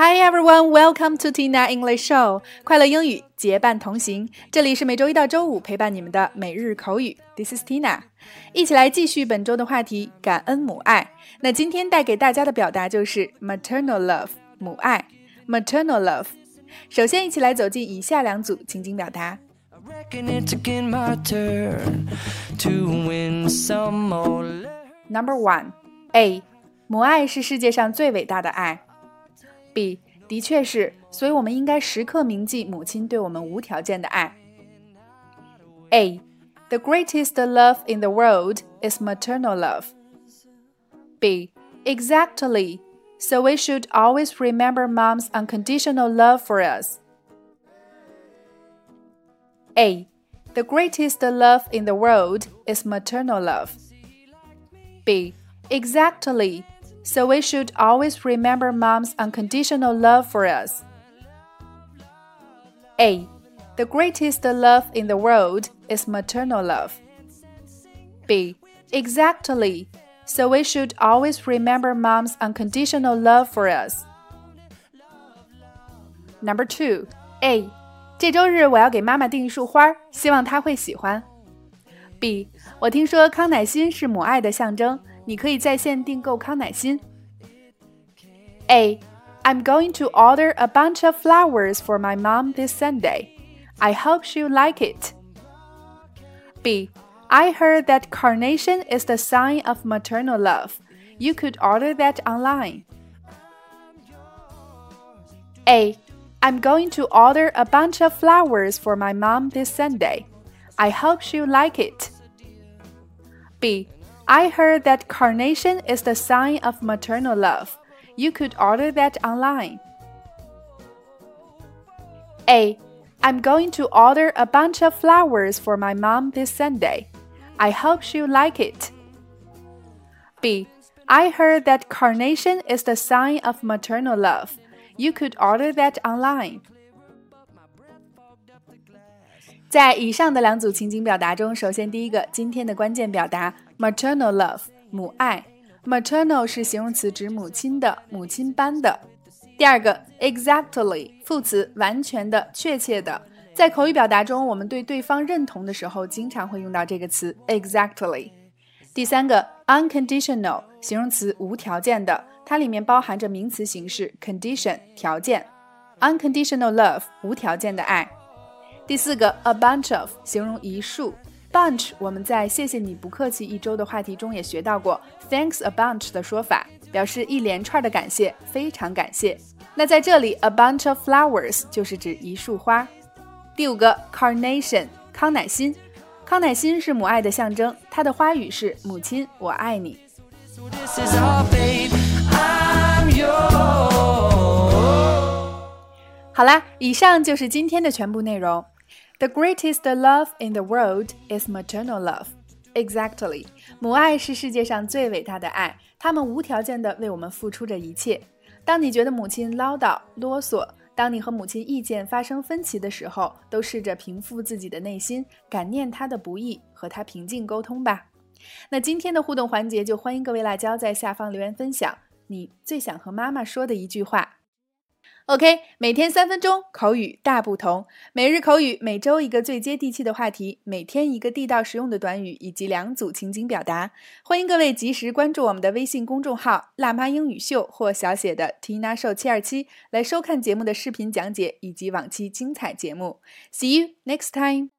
Hi everyone, welcome to Tina English Show。快乐英语结伴同行，这里是每周一到周五陪伴你们的每日口语。This is Tina，一起来继续本周的话题——感恩母爱。那今天带给大家的表达就是 maternal love，母爱，maternal love。首先，一起来走进以下两组情景表达。Number one, A，母爱是世界上最伟大的爱。B 的确是，所以我们应该时刻铭记母亲对我们无条件的爱。A. The greatest love in the world is maternal love. B. Exactly. So we should always remember mom's unconditional love for us. A. The greatest love in the world is maternal love. B. Exactly. So we should always remember mom's unconditional love for us. A. The greatest love in the world is maternal love. B. Exactly. So we should always remember mom's unconditional love for us. Number two, A. 这周日我要给妈妈订一束花，希望她会喜欢。B. 我听说康乃馨是母爱的象征， 你可以在线订购康乃馨。A. I'm going to order a bunch of flowers for my mom this Sunday. I hope she'll like it. B. I heard that carnation is the sign of maternal love. You could order that online. A. I'm going to order a bunch of flowers for my mom this Sunday. I hope she'll like it. B. I heard that carnation is the sign of maternal love. You could order that online. A. I'm going to order a bunch of flowers for my mom this Sunday. I hope she'll like it. B. I heard that carnation is the sign of maternal love. You could order that online. 在以上的两组情景表达中，首先第一个，今天的关键表达 maternal love 母爱，maternal 是形容词，指母亲的、母亲般的。第二个 exactly 副词，完全的、确切的。在口语表达中，我们对对方认同的时候，经常会用到这个词 exactly。第三个 unconditional 形容词，无条件的，它里面包含着名词形式 condition 条件，unconditional love 无条件的爱。第四个，a bunch of，形容一束，bunch 我们在谢谢你不客气一周的话题中也学到过，thanks a bunch 的说法，表示一连串的感谢，非常感谢。那在这里，a bunch of flowers 就是指一束花。第五个，carnation，康乃馨，康乃馨是母爱的象征，它的花语是母亲，我爱你。好啦，以上就是今天的全部内容。The greatest love in the world is maternal love. Exactly，母爱是世界上最伟大的爱，他们无条件的为我们付出着一切。当你觉得母亲唠叨啰嗦，当你和母亲意见发生分歧的时候，都试着平复自己的内心，感念她的不易，和她平静沟通吧。那今天的互动环节，就欢迎各位辣椒在下方留言分享你最想和妈妈说的一句话。OK，每天三分钟口语大不同，每日口语，每周一个最接地气的话题，每天一个地道实用的短语以及两组情景表达。欢迎各位及时关注我们的微信公众号“辣妈英语秀”或小写的 Tina Show 七二七，来收看节目的视频讲解以及往期精彩节目。See you next time.